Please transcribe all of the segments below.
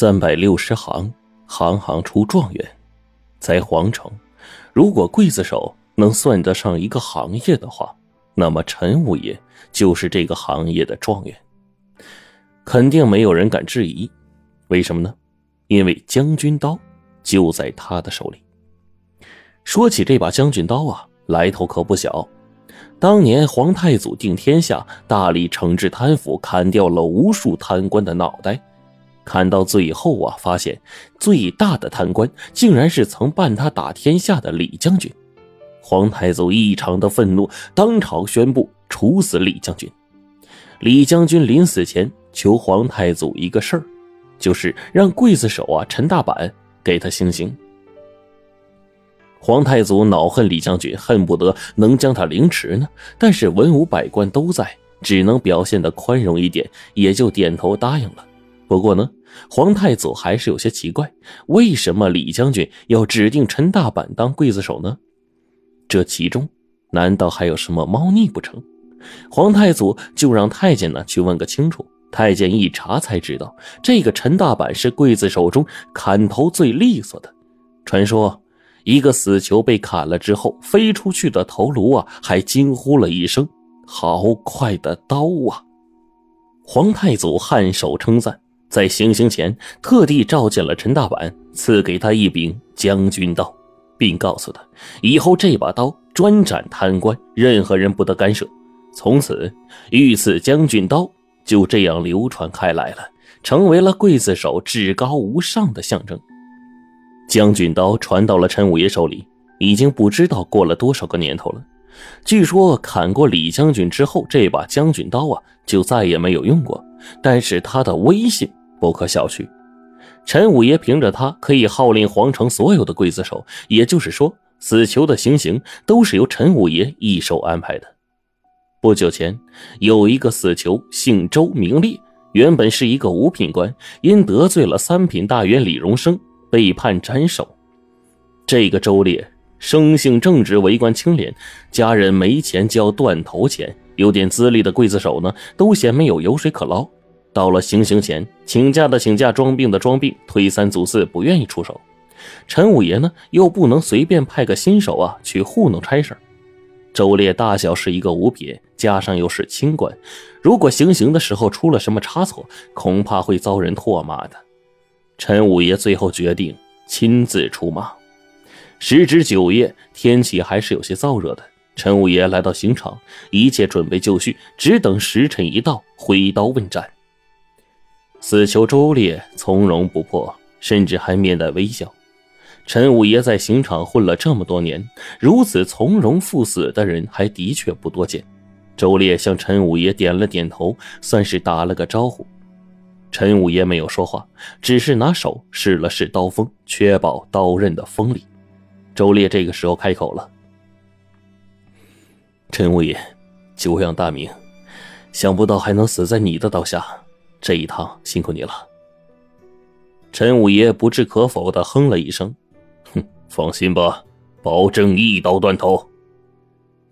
三百六十行，行行出状元。在皇城，如果刽子手能算得上一个行业的话，那么陈五爷就是这个行业的状元。肯定没有人敢质疑，为什么呢？因为将军刀就在他的手里。说起这把将军刀啊，来头可不小。当年皇太祖定天下，大力惩治贪腐，砍掉了无数贪官的脑袋。看到最后啊，发现最大的贪官竟然是曾伴他打天下的李将军。皇太祖异常的愤怒，当场宣布处死李将军。李将军临死前求皇太祖一个事儿，就是让刽子手啊陈大板给他行刑。皇太祖恼恨李将军，恨不得能将他凌迟呢。但是文武百官都在，只能表现的宽容一点，也就点头答应了。不过呢。皇太祖还是有些奇怪，为什么李将军要指定陈大板当刽子手呢？这其中难道还有什么猫腻不成？皇太祖就让太监呢去问个清楚。太监一查才知道，这个陈大板是刽子手中砍头最利索的。传说，一个死囚被砍了之后，飞出去的头颅啊，还惊呼了一声：“好快的刀啊！”皇太祖颔首称赞。在行刑前，特地召见了陈大板，赐给他一柄将军刀，并告诉他，以后这把刀专斩贪官，任何人不得干涉。从此，御赐将军刀就这样流传开来了，成为了刽子手至高无上的象征。将军刀传到了陈五爷手里，已经不知道过了多少个年头了。据说砍过李将军之后，这把将军刀啊，就再也没有用过。但是他的威信。不可小觑，陈五爷凭着他可以号令皇城所有的刽子手，也就是说，死囚的行刑都是由陈五爷一手安排的。不久前，有一个死囚姓周名烈，原本是一个五品官，因得罪了三品大员李荣生，被判斩首。这个周烈生性正直，为官清廉，家人没钱交断头钱，有点资历的刽子手呢，都嫌没有油水可捞。到了行刑前，请假的请假，装病的装病，推三阻四，不愿意出手。陈五爷呢，又不能随便派个新手啊去糊弄差事周烈大小是一个五品，加上又是清官，如果行刑的时候出了什么差错，恐怕会遭人唾骂的。陈五爷最后决定亲自出马。时值九月，天气还是有些燥热的。陈五爷来到刑场，一切准备就绪，只等时辰一到，挥刀问斩。死囚周烈从容不迫，甚至还面带微笑。陈五爷在刑场混了这么多年，如此从容赴死的人还的确不多见。周烈向陈五爷点了点头，算是打了个招呼。陈五爷没有说话，只是拿手试了试刀锋，确保刀刃的锋利。周烈这个时候开口了：“陈五爷，久仰大名，想不到还能死在你的刀下。”这一趟辛苦你了。陈五爷不置可否的哼了一声：“哼，放心吧，保证一刀断头。”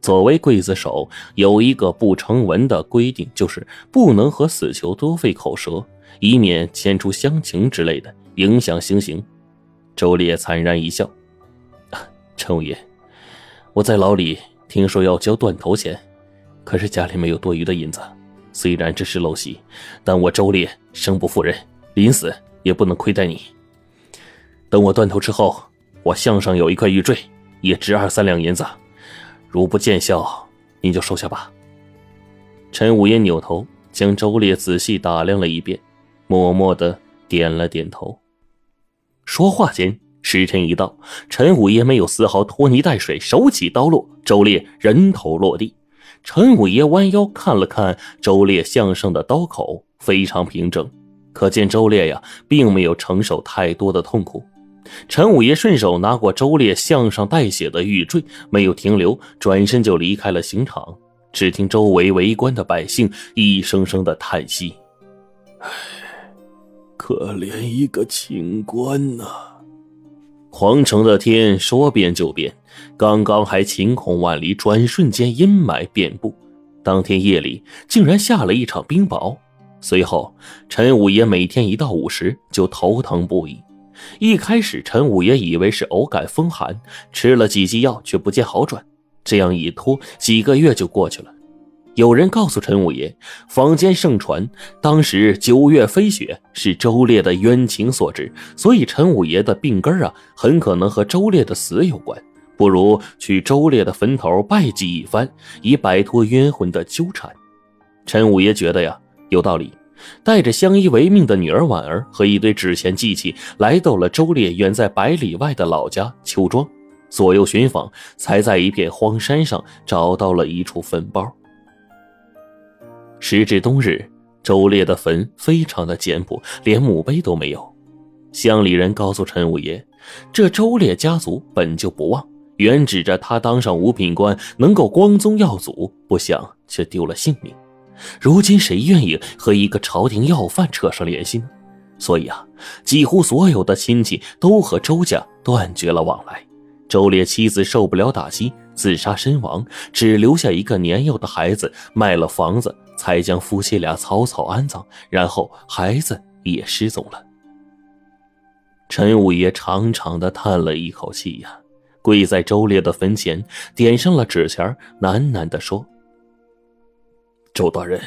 作为刽子手，有一个不成文的规定，就是不能和死囚多费口舌，以免牵出乡情之类的，影响行刑。周烈惨然一笑：“啊 陈五爷，我在牢里听说要交断头钱，可是家里没有多余的银子。”虽然这是陋习，但我周烈生不负人，临死也不能亏待你。等我断头之后，我项上有一块玉坠，也值二三两银子，如不见效，您就收下吧。陈五爷扭头将周烈仔细打量了一遍，默默的点了点头。说话间，时辰一到，陈五爷没有丝毫拖泥带水，手起刀落，周烈人头落地。陈五爷弯腰看了看周烈向上的刀口，非常平整，可见周烈呀并没有承受太多的痛苦。陈五爷顺手拿过周烈向上带血的玉坠，没有停留，转身就离开了刑场。只听周围围观的百姓一声声的叹息：“唉，可怜一个清官呐！”皇城的天说变就变。刚刚还晴空万里，转瞬间阴霾遍布。当天夜里竟然下了一场冰雹。随后，陈五爷每天一到午时就头疼不已。一开始，陈五爷以为是偶感风寒，吃了几剂药却不见好转。这样一拖，几个月就过去了。有人告诉陈五爷，坊间盛传当时九月飞雪是周烈的冤情所致，所以陈五爷的病根啊，很可能和周烈的死有关。不如去周烈的坟头拜祭一番，以摆脱冤魂的纠缠。陈五爷觉得呀，有道理，带着相依为命的女儿婉儿和一堆纸钱祭器，来到了周烈远在百里外的老家邱庄。左右寻访，才在一片荒山上找到了一处坟包。时至冬日，周烈的坟非常的简朴，连墓碑都没有。乡里人告诉陈五爷，这周烈家族本就不旺。原指着他当上五品官能够光宗耀祖，不想却丢了性命。如今谁愿意和一个朝廷要犯扯上联系呢？所以啊，几乎所有的亲戚都和周家断绝了往来。周烈妻子受不了打击，自杀身亡，只留下一个年幼的孩子，卖了房子才将夫妻俩草草安葬，然后孩子也失踪了。陈五爷长长的叹了一口气呀。跪在周烈的坟前，点上了纸钱，喃喃地说：“周大人，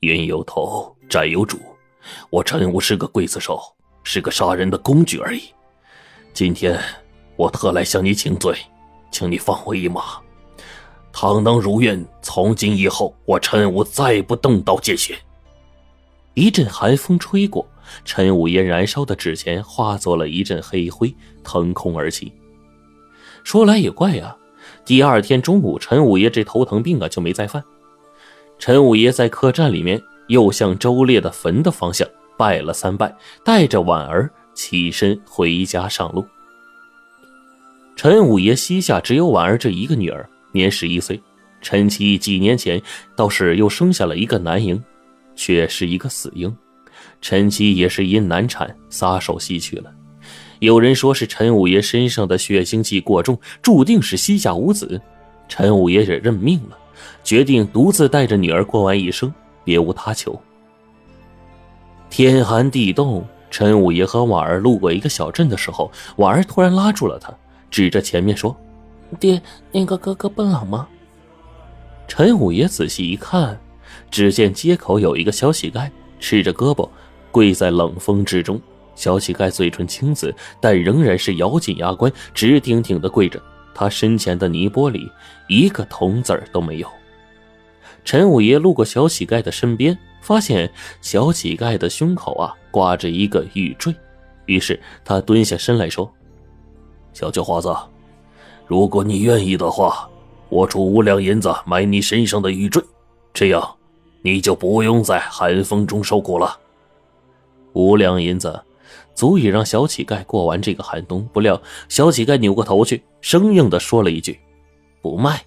冤有头，债有主，我陈武是个刽子手，是个杀人的工具而已。今天我特来向你请罪，请你放我一马，倘能如愿，从今以后我陈武再不动刀见血。”一阵寒风吹过，陈五爷燃烧的纸钱化作了一阵黑灰，腾空而起。说来也怪呀，第二天中午，陈五爷这头疼病啊就没再犯。陈五爷在客栈里面又向周烈的坟的方向拜了三拜，带着婉儿起身回家上路。陈五爷膝下只有婉儿这一个女儿，年十一岁。陈七几年前倒是又生下了一个男婴，却是一个死婴。陈七也是因难产撒手西去了。有人说是陈五爷身上的血腥气过重，注定是膝下无子。陈五爷也认命了，决定独自带着女儿过完一生，别无他求。天寒地冻，陈五爷和婉儿路过一个小镇的时候，婉儿突然拉住了他，指着前面说：“爹，那个哥哥不冷吗？”陈五爷仔细一看，只见街口有一个小乞丐，赤着胳膊，跪在冷风之中。小乞丐嘴唇青紫，但仍然是咬紧牙关，直挺挺的跪着。他身前的泥钵里一个铜子儿都没有。陈五爷路过小乞丐的身边，发现小乞丐的胸口啊挂着一个玉坠，于是他蹲下身来说：“小叫花子，如果你愿意的话，我出五两银子买你身上的玉坠，这样你就不用在寒风中受苦了。”五两银子。足以让小乞丐过完这个寒冬。不料，小乞丐扭过头去，生硬的说了一句：“不卖。”